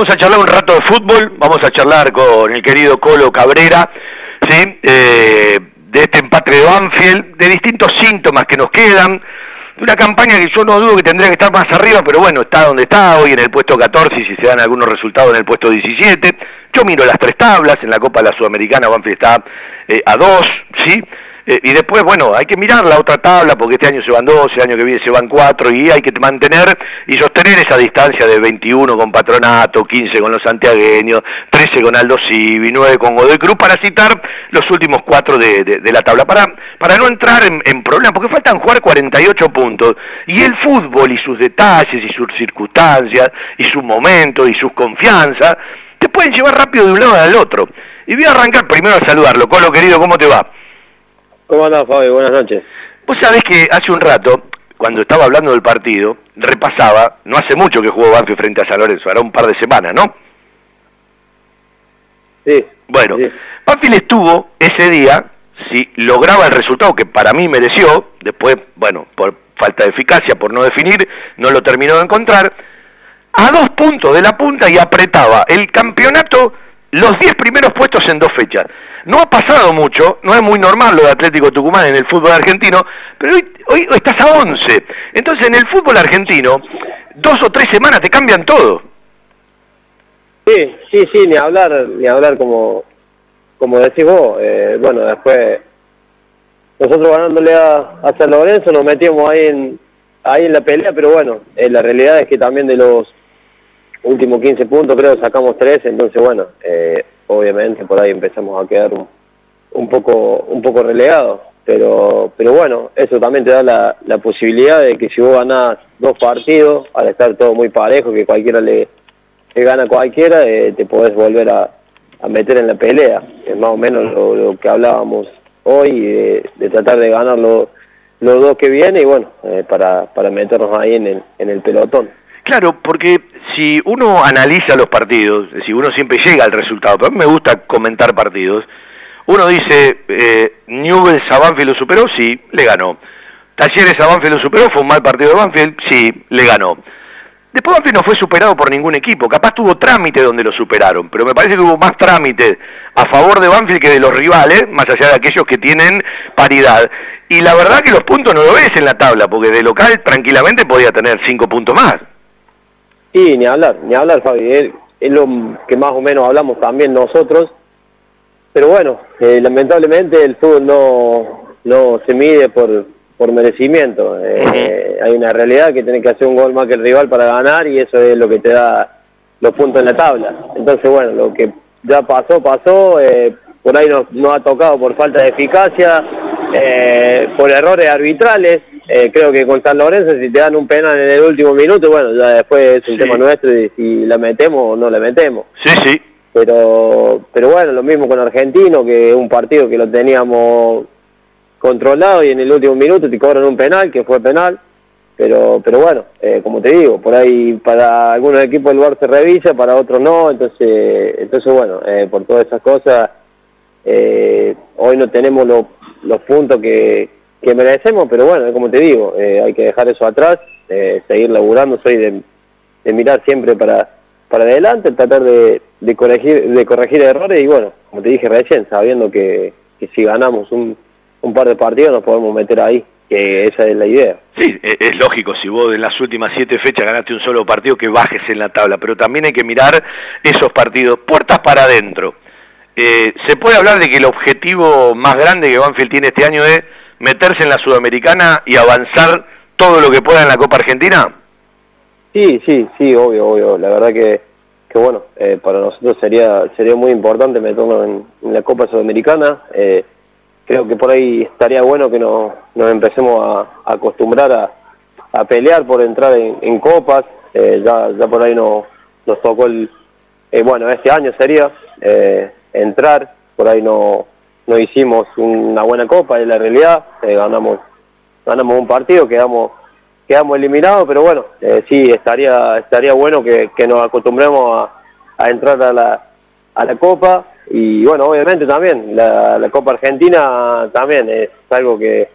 vamos a charlar un rato de fútbol, vamos a charlar con el querido Colo Cabrera, ¿sí? Eh, de este empate de Banfield, de distintos síntomas que nos quedan, una campaña que yo no dudo que tendría que estar más arriba, pero bueno, está donde está, hoy en el puesto 14 y si se dan algunos resultados en el puesto 17. Yo miro las tres tablas, en la Copa de la Sudamericana Banfield está eh, a dos, ¿sí? Eh, y después, bueno, hay que mirar la otra tabla porque este año se van 12, el año que viene se van 4 y hay que mantener y sostener esa distancia de 21 con Patronato, 15 con los santiagueños, 13 con Aldo Civi, 9 con Godoy Cruz, para citar los últimos 4 de, la tabla, para, para no entrar en, problemas, porque faltan jugar 48 puntos y el fútbol y sus detalles y sus circunstancias y su momento y sus confianzas te pueden llevar rápido de un lado al otro. Y voy a arrancar primero a saludarlo. Colo querido, ¿cómo te va? ¿Cómo andás, Fabio? Buenas noches. Vos sabés que hace un rato, cuando estaba hablando del partido, repasaba, no hace mucho que jugó Banfield frente a San Lorenzo, hará un par de semanas, ¿no? Sí. Bueno, sí. Banfield estuvo ese día, si lograba el resultado que para mí mereció, después, bueno, por falta de eficacia, por no definir, no lo terminó de encontrar, a dos puntos de la punta y apretaba el campeonato los diez primeros puestos en dos fechas. No ha pasado mucho, no es muy normal lo de Atlético Tucumán en el fútbol argentino, pero hoy, hoy estás a 11. Entonces en el fútbol argentino, dos o tres semanas te cambian todo. Sí, sí, sí, ni hablar, ni hablar como, como decís vos. Eh, bueno, después nosotros ganándole a, a, San Lorenzo nos metimos ahí en, ahí en la pelea, pero bueno, eh, la realidad es que también de los últimos 15 puntos creo sacamos 3, entonces bueno, eh, obviamente por ahí empezamos a quedar un, poco un poco relegados. Pero, pero bueno, eso también te da la, la posibilidad de que si vos ganás dos partidos, al estar todo muy parejo, que cualquiera le, gana a cualquiera, eh, te podés volver a, meter en la pelea. Es más o menos lo, que hablábamos hoy, de, de tratar de ganar los dos que vienen y bueno, eh, para, para meternos ahí en el, en el pelotón. Claro, porque si uno analiza los partidos, es decir, uno siempre llega al resultado, pero a mí me gusta comentar partidos, uno dice, eh, Newell's a Banfield lo superó, sí, le ganó. Talleres a Banfield lo superó, fue un mal partido de Banfield, sí, le ganó. Después Banfield no fue superado por ningún equipo, capaz tuvo trámite donde lo superaron, pero me parece que hubo más trámite a favor de Banfield que de los rivales, más allá de aquellos que tienen paridad. Y la verdad que los puntos no lo ves en la tabla, porque de local tranquilamente podía tener cinco puntos más. Sí, ni hablar, ni hablar, Fabi. Es, es, lo que más o menos hablamos también nosotros. Pero bueno, eh, lamentablemente el fútbol no, no se mide por, por merecimiento. Eh, uh -huh. Hay una realidad que tiene que hacer un gol más que el rival para ganar y eso es lo que te da los puntos en la tabla. Entonces, bueno, lo que ya pasó, pasó. Eh, por ahí nos, nos, ha tocado por falta de eficacia, por errores arbitrales. Eh, creo que con San Lorenzo si te dan un penal en el último minuto, bueno, ya después es un sí. tema nuestro y si la metemos o no la metemos. Sí, sí. Pero, pero bueno, lo mismo con Argentino, que es un partido que lo teníamos controlado y en el último minuto te cobran un penal, que fue penal. Pero, pero bueno, eh, como te digo, por ahí para algunos equipos el lugar se revisa, para otros no, entonces, entonces bueno, eh, por todas esas cosas, eh, hoy no tenemos lo, los puntos que, que merecemos, pero bueno, como te digo, eh, hay que dejar eso atrás, eh, seguir laburando, soy de, mirar siempre para, para adelante, tratar de, de, corregir, de corregir errores y bueno, como te dije recién, sabiendo que, que si ganamos un, un par de partidos nos podemos meter ahí, que esa es la idea. Sí, e, es lógico, si vos en las últimas siete fechas ganaste un solo partido, que bajes en la tabla, pero también hay que mirar esos partidos, puertas para adentro. Eh, ¿Se puede hablar de que el objetivo más grande que Banfield tiene este año es meterse en la Sudamericana y avanzar todo lo que pueda en la Copa Argentina? Sí, sí, sí, obvio, obvio. La verdad que, que bueno, eh, para nosotros sería sería muy importante meternos en, la Copa Sudamericana. Eh, creo que por ahí estaría bueno que nos, nos empecemos a, acostumbrar a, a, pelear por entrar en, copas. Eh, ya, ya por ahí no, nos tocó el, bueno, este año sería entrar, por ahí no no hicimos una buena copa, es la realidad, eh, ganamos ganamos un partido, quedamos quedamos eliminados, pero bueno, eh, sí, estaría estaría bueno que, nos acostumbremos a, entrar a la, a la copa y bueno, obviamente también, la, la Copa Argentina también es algo que,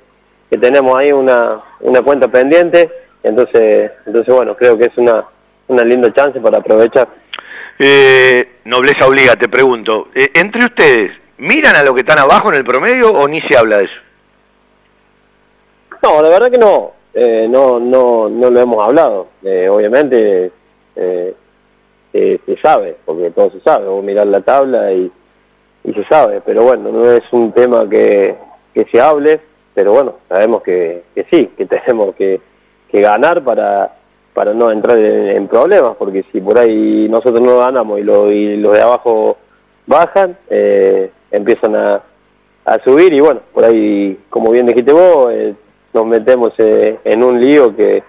que tenemos ahí una, una cuenta pendiente, entonces, entonces bueno, creo que es una, una linda chance para aprovechar. Eh, nobleza obliga, te pregunto. Eh, entre ustedes, ¿miran a lo que están abajo en el promedio o ni se habla de eso? No, la verdad que no. Eh, no, no, no lo hemos hablado. obviamente se sabe, porque todo se sabe. Vos mirar la tabla y, y se sabe. Pero bueno, no es un tema que, se hable. Pero bueno, sabemos que, sí, que tenemos que, ganar para para no entrar en, problemas, porque si por ahí nosotros no ganamos y, los de abajo bajan, eh, empiezan a, subir y bueno, por ahí, como bien dijiste vos, eh, nos metemos eh, en un lío que,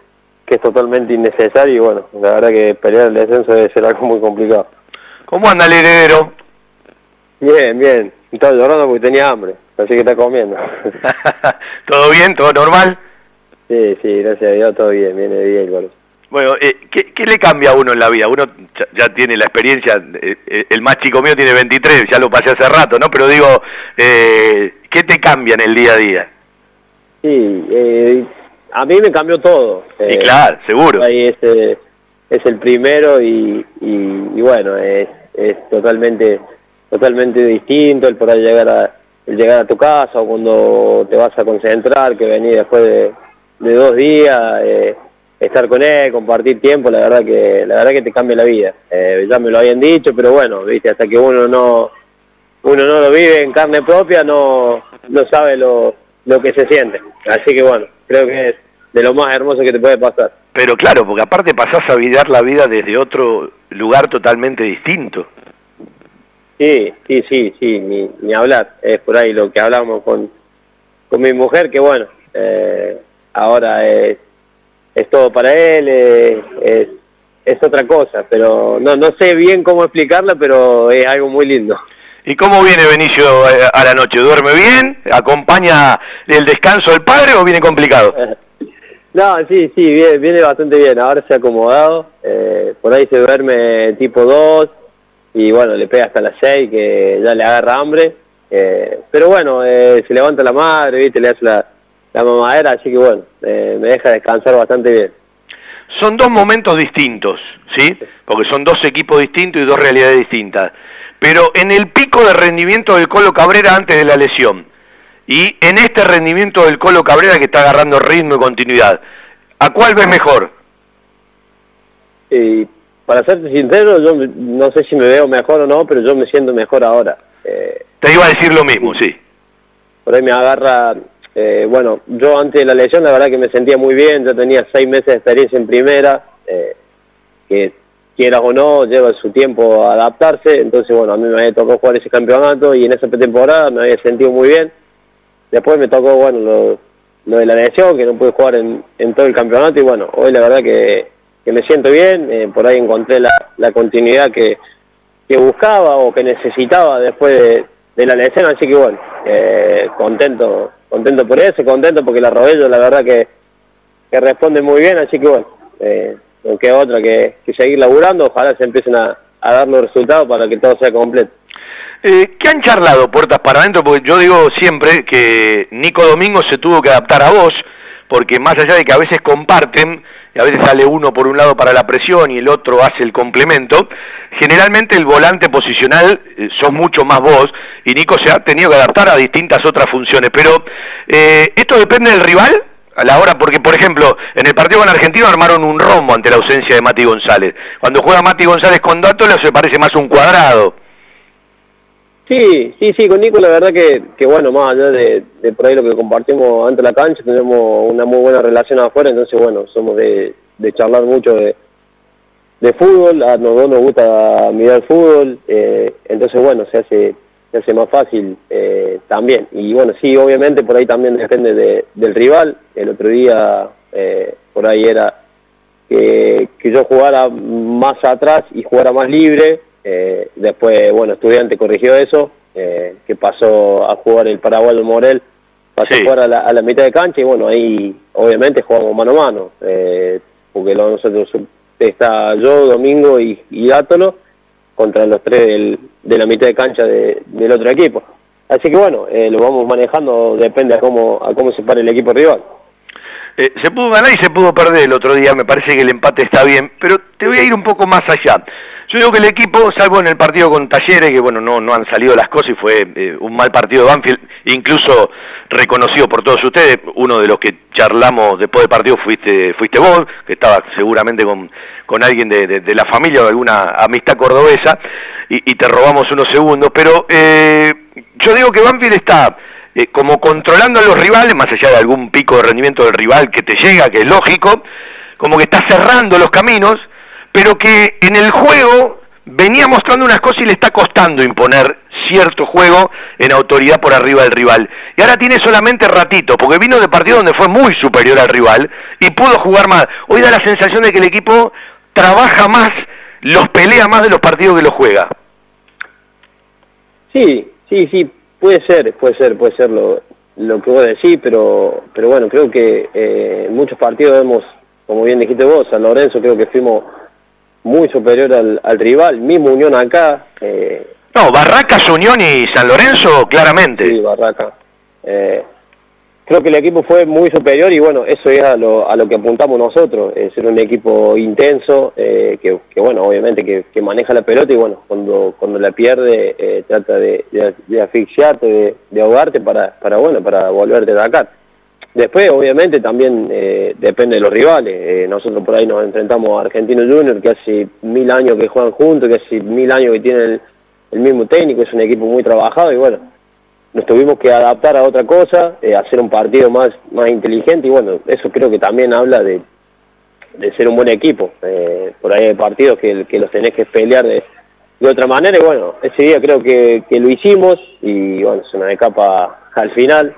es totalmente innecesario y bueno, la verdad que pelear el descenso debe ser algo muy complicado. ¿Cómo anda el heredero? Bien, bien, estaba llorando porque tenía hambre, así que está comiendo. ¿Todo bien? ¿Todo normal? Sí, sí, gracias a Dios, todo bien, viene bien. Bueno, eh, ¿qué, le cambia a uno en la vida? Uno ya, tiene la experiencia, eh, eh, el más chico mío tiene 23, ya lo pasé hace rato, ¿no? Pero digo, eh, ¿qué te cambia en el día a día? Sí, a mí me cambió todo. y claro, seguro. Ahí es, es el primero y, y, bueno, es, es, totalmente totalmente distinto el poder llegar a, el llegar a tu casa o cuando te vas a concentrar, que venís después de, de dos días. Estar con él, compartir tiempo, la verdad que la verdad que te cambia la vida. Eh, ya me lo habían dicho, pero bueno, viste, hasta que uno no uno no lo vive en carne propia, no no sabe lo, lo que se siente. Así que bueno, creo que es de lo más hermoso que te puede pasar. Pero claro, porque aparte pasás a vivir la vida desde otro lugar totalmente distinto. Sí, sí, sí, sí, ni, ni hablar. Es por ahí lo que hablamos con, con mi mujer, que bueno, eh, ahora es es todo para él, es, es, otra cosa, pero no, no sé bien cómo explicarla, pero es algo muy lindo. ¿Y cómo viene Benicio eh, a la noche? ¿Duerme bien? ¿Acompaña el descanso del padre o viene complicado? No, sí, sí, viene, viene bastante bien. Ahora se ha acomodado. Eh, por ahí se duerme tipo 2 y bueno, le pega hasta las 6 que ya le agarra hambre. Eh, pero bueno, se levanta la madre, ¿viste? le hace la, la mamadera, así que bueno, eh, me deja descansar bastante bien. Son dos momentos distintos, ¿sí? Porque son dos equipos distintos y dos realidades distintas. Pero en el pico de rendimiento del Colo Cabrera antes de la lesión y en este rendimiento del Colo Cabrera que está agarrando ritmo y continuidad, ¿a cuál ves mejor? Y para serte sincero, yo no sé si me veo mejor o no, pero yo me siento mejor ahora. Eh, Te iba a decir lo mismo, sí. Por ahí me agarra eh, bueno, yo antes de la lesión la verdad que me sentía muy bien, yo tenía seis meses de experiencia en primera, eh, que quieras o no, lleva su tiempo a adaptarse, entonces bueno, a mí me había tocado jugar ese campeonato y en esa pretemporada me había sentido muy bien. Después me tocó, bueno, lo, de la lesión, que no pude jugar en, todo el campeonato y bueno, hoy la verdad que, me siento bien, eh, por ahí encontré la, continuidad que, buscaba o que necesitaba después de, de la lesión, así que bueno, contento contento por eso, contento porque la Robello la verdad que, que responde muy bien, así que bueno, eh, no queda otra que, seguir laburando, ojalá se empiecen a, dar los resultados para que todo sea completo. Eh, ¿Qué han charlado puertas para adentro? Porque yo digo siempre que Nico Domingo se tuvo que adaptar a vos, porque más allá de que a veces comparten, a veces sale uno por un lado para la presión y el otro hace el complemento, generalmente el volante posicional eh, son mucho más vos, y Nico se ha tenido que adaptar a distintas otras funciones, pero eh, esto depende del rival a la hora, porque por ejemplo, en el partido con Argentino armaron un rombo ante la ausencia de Mati González. Cuando juega Mati González con Dátola se parece más un cuadrado. Sí, sí, sí, con Nico la verdad que, que bueno, más allá de, por ahí lo que compartimos ante la cancha, tenemos una muy buena relación afuera, entonces bueno, somos de, charlar mucho de, de fútbol, a nosotros nos gusta mirar fútbol, eh, entonces bueno, se hace, se hace más fácil eh, también. Y bueno, sí, obviamente por ahí también depende del rival, el otro día eh, por ahí era que yo jugara más atrás y jugara más libre, eh, después, bueno, estudiante corrigió eso, eh, que pasó a jugar el Paraguayo Morel, pasó a jugar a la, mitad de cancha y bueno, ahí obviamente jugamos mano a mano, eh, porque nosotros está yo, Domingo y, y contra los tres de la mitad de cancha del otro equipo. Así que bueno, lo vamos manejando, depende a cómo, a cómo se pare el equipo rival. Eh, se pudo ganar y se pudo perder el otro día, me parece que el empate está bien, pero te voy a ir un poco más allá. Yo digo que el equipo, salvo en el partido con Talleres, que bueno, no, no han salido las cosas y fue eh, un mal partido de Banfield, incluso reconocido por todos ustedes, uno de los que charlamos después del partido fuiste, fuiste vos, que estaba seguramente con, con alguien de, la familia o de alguna amistad cordobesa, y, te robamos unos segundos, pero eh, yo digo que Banfield está eh, como controlando a los rivales, más allá de algún pico de rendimiento del rival que te llega, que es lógico, como que está cerrando los caminos, pero que en el juego venía mostrando unas cosas y le está costando imponer cierto juego en autoridad por arriba del rival. Y ahora tiene solamente ratito, porque vino de partido donde fue muy superior al rival y pudo jugar más. Hoy da la sensación de que el equipo trabaja más, los pelea más de los partidos que los juega. Sí, sí, sí, puede ser, puede ser, puede ser lo, lo que vos decís, pero, pero bueno, creo que eh, en muchos partidos hemos, como bien dijiste vos, San Lorenzo creo que fuimos muy superior al, rival, mismo Unión acá. Eh, no, Barracas, Unión y San Lorenzo, claramente. Sí, Barraca. Eh, creo que el equipo fue muy superior y bueno, eso es a lo, a lo que apuntamos nosotros, es ser un equipo intenso, eh, que, bueno, obviamente que, maneja la pelota y bueno, cuando, cuando la pierde trata de, de, asfixiarte, de, ahogarte para, bueno, para volverte a atacar. Después, obviamente, también eh, depende de los rivales. Eh, nosotros por ahí nos enfrentamos a Argentino Junior, que hace mil años que juegan juntos, que hace mil años que tienen el, mismo técnico, es un equipo muy trabajado y bueno, nos tuvimos que adaptar a otra cosa, eh, hacer un partido más, más inteligente y bueno, eso creo que también habla de, ser un buen equipo. por ahí hay partidos que, que los tenés que pelear de, de otra manera y bueno, ese día creo que, que lo hicimos y bueno, se nos escapa al final.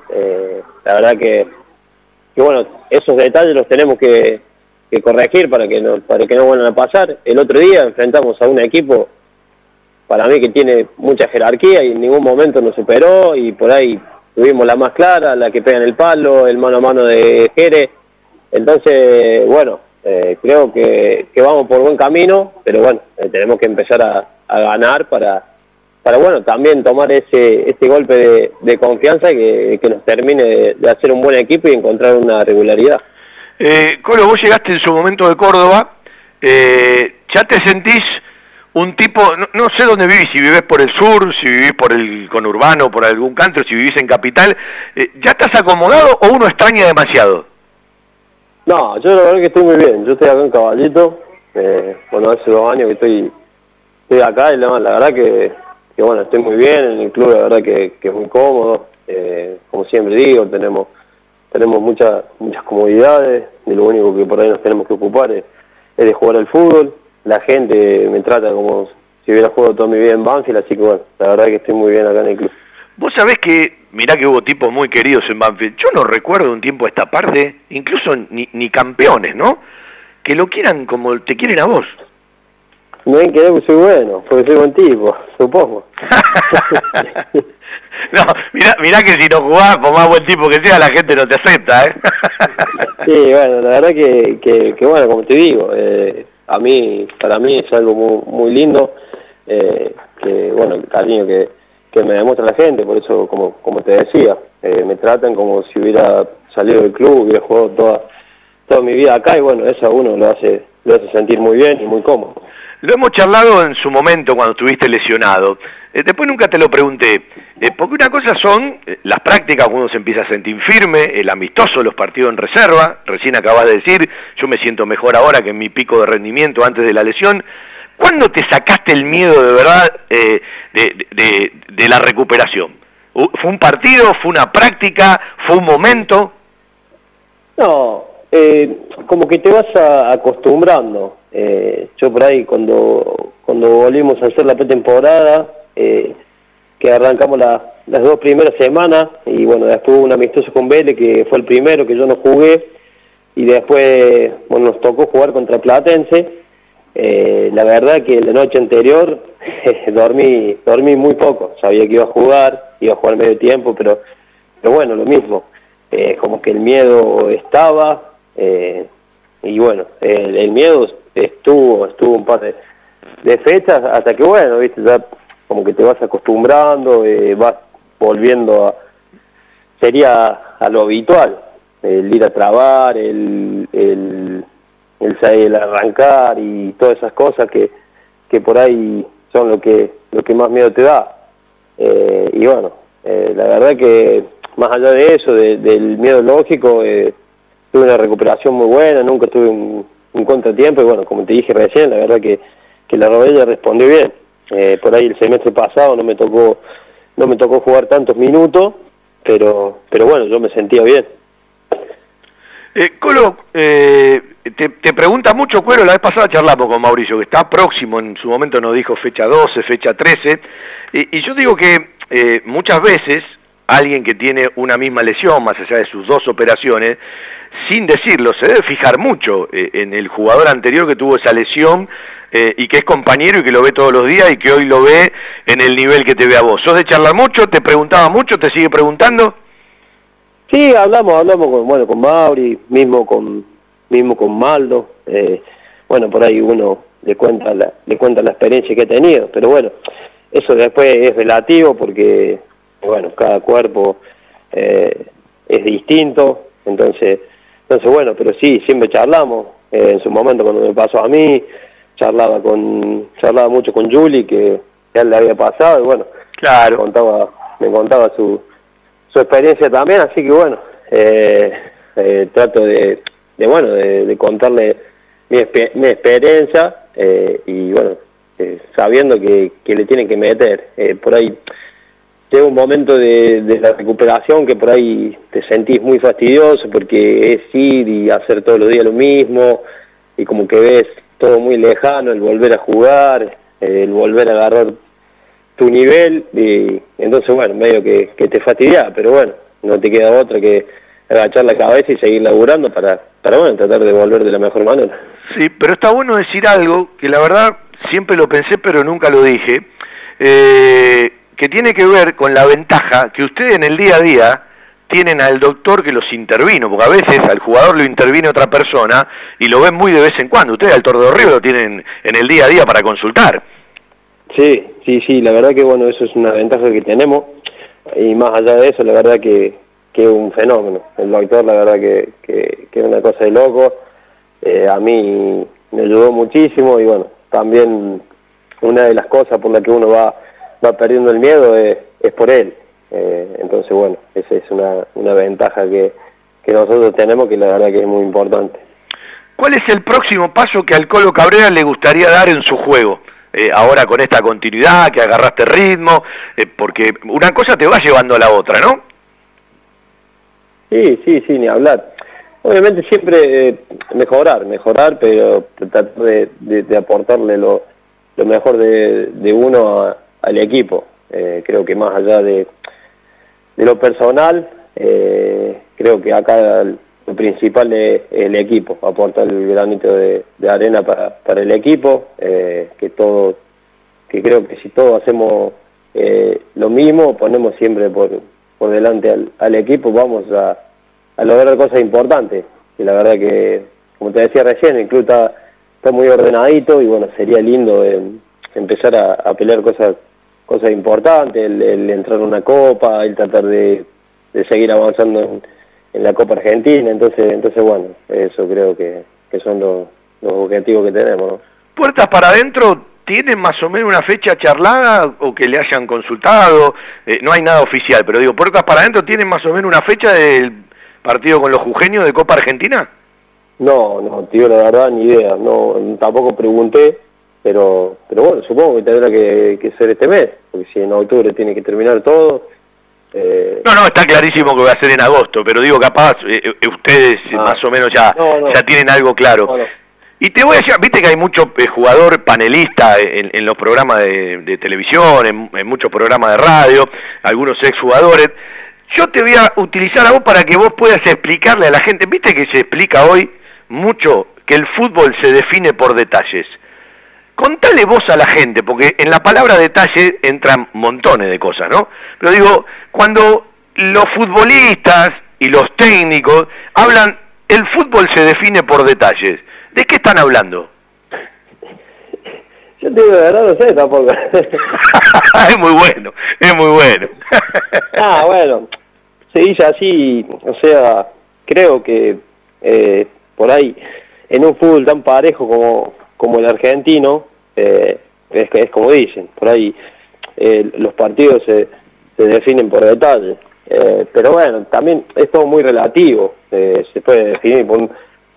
la verdad que que bueno, esos detalles los tenemos que, corregir para que, no, para que no vuelvan a pasar. El otro día enfrentamos a un equipo, para mí que tiene mucha jerarquía y en ningún momento nos superó y por ahí tuvimos la más clara, la que pega en el palo, el mano a mano de Jere. Entonces, bueno, eh, creo que, vamos por buen camino, pero bueno, eh, tenemos que empezar a ganar para, para bueno, también tomar ese, ese golpe de, confianza que, nos termine de, hacer un buen equipo y encontrar una regularidad. Eh, Colo, vos llegaste en su momento de Córdoba, eh, ¿ya te sentís un tipo, no, sé dónde vivís, si vivís por el sur, si vivís por el conurbano, por algún canto, si vivís en capital, eh, ¿ya estás acomodado o uno extraña demasiado? No, yo la verdad que estoy muy bien, yo estoy acá en Caballito, eh, bueno, hace dos años que estoy, estoy acá y la verdad que que bueno, estoy muy bien en el club, la verdad que, es muy cómodo, eh, como siempre digo, tenemos tenemos muchas muchas comodidades, y lo único que por ahí nos tenemos que ocupar es, de jugar al fútbol, la gente me trata como si hubiera jugado toda mi vida en Banfield, así que bueno, la verdad que estoy muy bien acá en el club. Vos sabés que, mirá que hubo tipos muy queridos en Banfield, yo no recuerdo un tiempo esta parte, incluso ni, ni campeones, ¿no? Que lo quieran como te quieren a vos. No hay que que soy bueno, porque soy buen tipo, supongo. no, mirá, mirá que si no jugás, por más buen tipo que sea, la gente no te acepta, ¿eh? sí, bueno, la verdad que, que, bueno, como te digo, eh, a mí, para mí es algo muy, muy lindo, eh, que bueno, el cariño que, que me demuestra la gente, por eso, como, como te decía, eh, me tratan como si hubiera salido del club, hubiera jugado toda, toda mi vida acá, y bueno, eso a uno lo hace, lo hace sentir muy bien y muy cómodo. Lo hemos charlado en su momento cuando estuviste lesionado. Eh, después nunca te lo pregunté, eh, porque una cosa son eh, las prácticas uno se empieza a sentir firme, el amistoso, los partidos en reserva, recién acabas de decir, yo me siento mejor ahora que en mi pico de rendimiento antes de la lesión. ¿Cuándo te sacaste el miedo de verdad de, la recuperación? ¿Fue un partido? ¿Fue una práctica? ¿Fue un momento? No, como que te vas acostumbrando. Eh, yo por ahí cuando, cuando volvimos a hacer la pretemporada, eh, que arrancamos las dos primeras semanas, y bueno, después hubo un amistoso con Vélez, que fue el primero que yo no jugué, y después bueno, nos tocó jugar contra Platense. Eh, la verdad que la noche anterior dormí, dormí muy poco, sabía que iba a jugar, iba a jugar medio tiempo, pero, pero bueno, lo mismo, como que el miedo estaba, y bueno, el miedo estuvo, estuvo un par de, fechas hasta que bueno, viste, ya como que te vas acostumbrando, eh, vas volviendo a, sería a lo habitual. el ir a trabar, el, el, el, arrancar y todas esas cosas que, que por ahí son lo que, lo que más miedo te da. Eh, y bueno, eh, la verdad que más allá de eso, del miedo lógico, eh, tuve una recuperación muy buena, nunca tuve un, contratiempo y bueno, como te dije recién, la verdad que, que la rodilla respondió bien. por ahí el semestre pasado no me tocó no me tocó jugar tantos minutos, pero pero bueno, yo me sentía bien. Eh, Colo, eh, te, pregunta mucho Cuero, la vez pasada charlamos con Mauricio, que está próximo, en su momento nos dijo fecha 12, fecha 13, y, yo digo que eh, muchas veces alguien que tiene una misma lesión, más allá de sus dos operaciones, sin decirlo, se debe fijar mucho eh, en el jugador anterior que tuvo esa lesión y que es compañero y que lo ve todos los días y que hoy lo ve en el nivel que te ve a vos. ¿Sos de charlar mucho? ¿Te preguntaba mucho? ¿Te sigue preguntando? Sí, hablamos, hablamos con, bueno, con Mauri, mismo con, mismo con Maldo, eh, bueno, por ahí uno le cuenta la, le cuenta la experiencia que ha tenido, pero bueno, eso después es relativo porque, bueno, cada cuerpo eh, es distinto, entonces, entonces bueno, pero sí, siempre charlamos, eh, en su momento cuando me pasó a mí, charlaba con, charlaba mucho con Julie, que ya le había pasado, y bueno, claro. contaba, me contaba su su experiencia también, así que bueno, eh, eh, trato de, bueno, de, contarle mi, mi experiencia eh, y bueno, sabiendo que, le tienen que meter. por ahí llega un momento de, de, la recuperación que por ahí te sentís muy fastidioso porque es ir y hacer todos los días lo mismo y como que ves todo muy lejano, el volver a jugar, el volver a agarrar tu nivel y entonces bueno, medio que, te fastidia, pero bueno, no te queda otra que agachar la cabeza y seguir laburando para, para bueno, tratar de volver de la mejor manera. Sí, pero está bueno decir algo que la verdad siempre lo pensé pero nunca lo dije, eh, que tiene que ver con la ventaja que ustedes en el día a día tienen al doctor que los intervino, porque a veces al jugador lo interviene otra persona y lo ven muy de vez en cuando. Ustedes al Tordo Río lo tienen en el día a día para consultar. Sí, sí, sí, la verdad que bueno, eso es una ventaja que tenemos y más allá de eso, la verdad que, que es un fenómeno. El doctor, la verdad que, que, es una cosa de loco. Eh, a mí me ayudó muchísimo y bueno, también una de las cosas por las que uno va, va perdiendo el miedo es, es por él. Eh, entonces, bueno, esa es una, una ventaja que, que nosotros tenemos que la verdad que es muy importante. ¿Cuál es el próximo paso que al Colo Cabrera le gustaría dar en su juego? Eh, ahora con esta continuidad, que agarraste ritmo, eh, porque una cosa te va llevando a la otra, ¿no? Sí, sí, sí, ni hablar. Obviamente siempre eh, mejorar, mejorar, pero tratar de, aportarle lo, mejor de, uno al equipo. creo que más allá de, de lo personal, creo que acá lo principal es el equipo, aportar el granito de, arena para, el equipo, eh, que todo, que creo que si todos hacemos eh, lo mismo, ponemos siempre por, por delante al, equipo, vamos a, lograr cosas importantes. Y la verdad que, como te decía recién, el club está, muy ordenadito y bueno, sería lindo eh, empezar a, pelear cosas cosas importantes, el, entrar a una copa, el tratar de, de seguir avanzando en en la Copa Argentina, entonces, entonces bueno, eso creo que, son los, objetivos que tenemos. ¿Puertas para adentro tienen más o menos una fecha charlada o que le hayan consultado? Eh, no hay nada oficial, pero digo, ¿puertas para adentro tienen más o menos una fecha del partido con los jujeños de Copa Argentina? No, no, tío, la verdad ni idea, no, tampoco pregunté, pero, pero bueno, supongo que tendrá que, que ser este mes, porque si en octubre tiene que terminar todo, eh, no, no, está clarísimo que va a ser en agosto, pero digo, capaz eh, eh, ustedes ah. más o menos ya, ya tienen algo claro. y te voy a decir, viste que hay mucho jugador panelista en, los programas de, televisión, en, muchos programas de radio, algunos exjugadores. Yo te voy a utilizar a vos para que vos puedas explicarle a la gente, viste que se explica hoy mucho que el fútbol se define por detalles contale vos a la gente, porque en la palabra detalle entran montones de cosas, ¿no? Pero digo, cuando los futbolistas y los técnicos hablan, el fútbol se define por detalles, ¿de qué están hablando? Yo te digo de verdad, no sé tampoco. es muy bueno, es muy bueno. ah, bueno, se dice así, o sea, creo que eh, por ahí, en un fútbol tan parejo como, como el argentino, eh, es, es como dicen, por ahí eh, los partidos se, definen por detalle. Eh, pero bueno, también es todo muy relativo, eh, se puede definir por,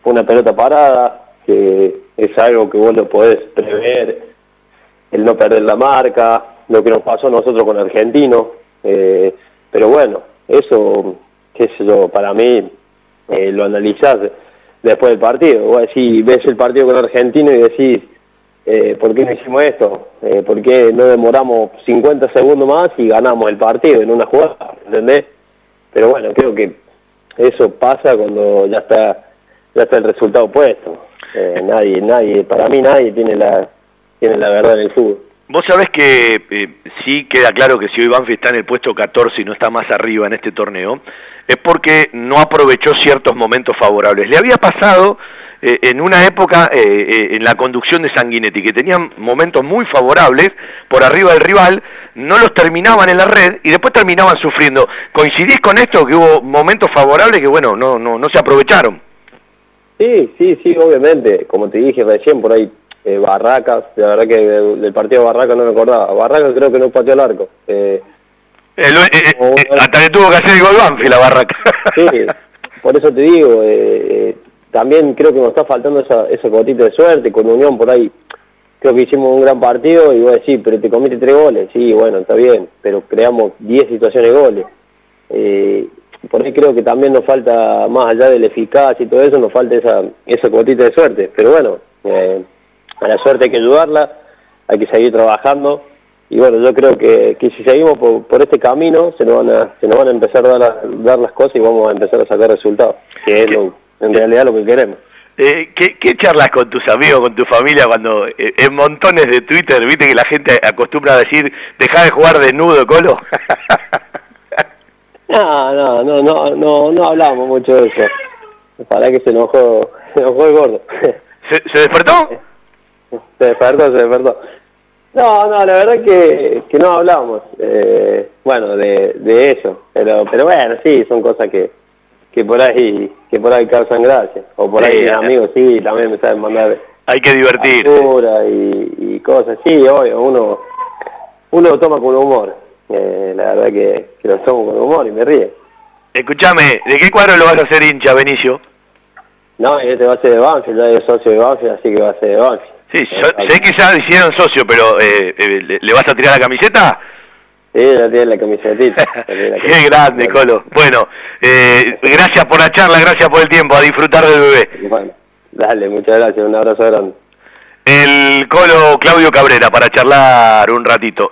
una pelota parada, que es algo que vos lo podés prever, el no perder la marca, lo que nos pasó a nosotros con Argentino, pero bueno, eso, qué sé yo, para mí lo analizás después del partido, vos decís, ves el partido con Argentino y decís, eh, ¿por qué no hicimos esto? Eh, ¿Por qué no demoramos 50 segundos más y ganamos el partido en una jugada? ¿Entendés? Pero bueno, creo que eso pasa cuando ya está ya está el resultado puesto. Eh, nadie, nadie, para mí nadie tiene la tiene la verdad en el fútbol. Vos sabés que eh, sí queda claro que si hoy Banfield está en el puesto 14 y no está más arriba en este torneo, es porque no aprovechó ciertos momentos favorables. Le había pasado eh, en una época eh, eh, en la conducción de Sanguinetti, que tenían momentos muy favorables por arriba del rival, no los terminaban en la red y después terminaban sufriendo. ¿Coincidís con esto que hubo momentos favorables que, bueno, no, no, no se aprovecharon? Sí, sí, sí, obviamente. Como te dije recién, por ahí Barracas, la verdad que del, partido Barracas no me acordaba. Barracas creo que no pateó el arco. hasta le tuvo que hacer el gol Banfi la Barraca. sí, por eso te digo, también creo que nos está faltando esa, gotita de suerte, con Unión por ahí creo que hicimos un gran partido y voy a decir, pero te comiste tres goles, sí, bueno, está bien, pero creamos 10 situaciones de goles. Eh, por ahí creo que también nos falta, más allá del eficaz y todo eso, nos falta esa, esa gotita de suerte. Pero bueno, eh, a la suerte hay que ayudarla, hay que seguir trabajando. Y bueno, yo creo que, que si seguimos por, por, este camino, se nos, van a, se nos van a empezar a dar, dar las cosas y vamos a empezar a sacar resultados, que es lo, en realidad lo que queremos. Eh, ¿qué, ¿qué, charlas con tus amigos, con tu familia cuando eh, en montones de Twitter, viste que la gente acostumbra a decir, deja de jugar desnudo, Colo? no, no, no, no, no, no hablamos mucho de eso. Para que se enojó, se enojó el gordo. ¿Se, ¿Se, despertó? Se despertó, se despertó. No, no, la verdad que, que no hablamos, eh, bueno, de, de eso, pero, pero bueno, sí, son cosas que, que por ahí que por ahí causan gracia. O por ahí amigos sí, también me saben mandar hay que divertir y, y, cosas. Sí, obvio, uno uno lo toma con humor. Eh, la verdad que, que, lo tomo con humor y me ríe. Escúchame, ¿de qué cuadro lo vas a hacer hincha, Benicio? No, este va a ser de Banfield, ya es socio de Banfield, así que va a ser de Banfield. Sí, eh, sé que ya hicieron socio, pero eh, eh, ¿le vas a tirar la camiseta? Sí, ya tiene la camisetita. Qué grande, Colo. Bueno, eh, gracias por la charla, gracias por el tiempo, a disfrutar del bebé. Bueno, dale, muchas gracias, un abrazo grande. El Colo Claudio Cabrera para charlar un ratito.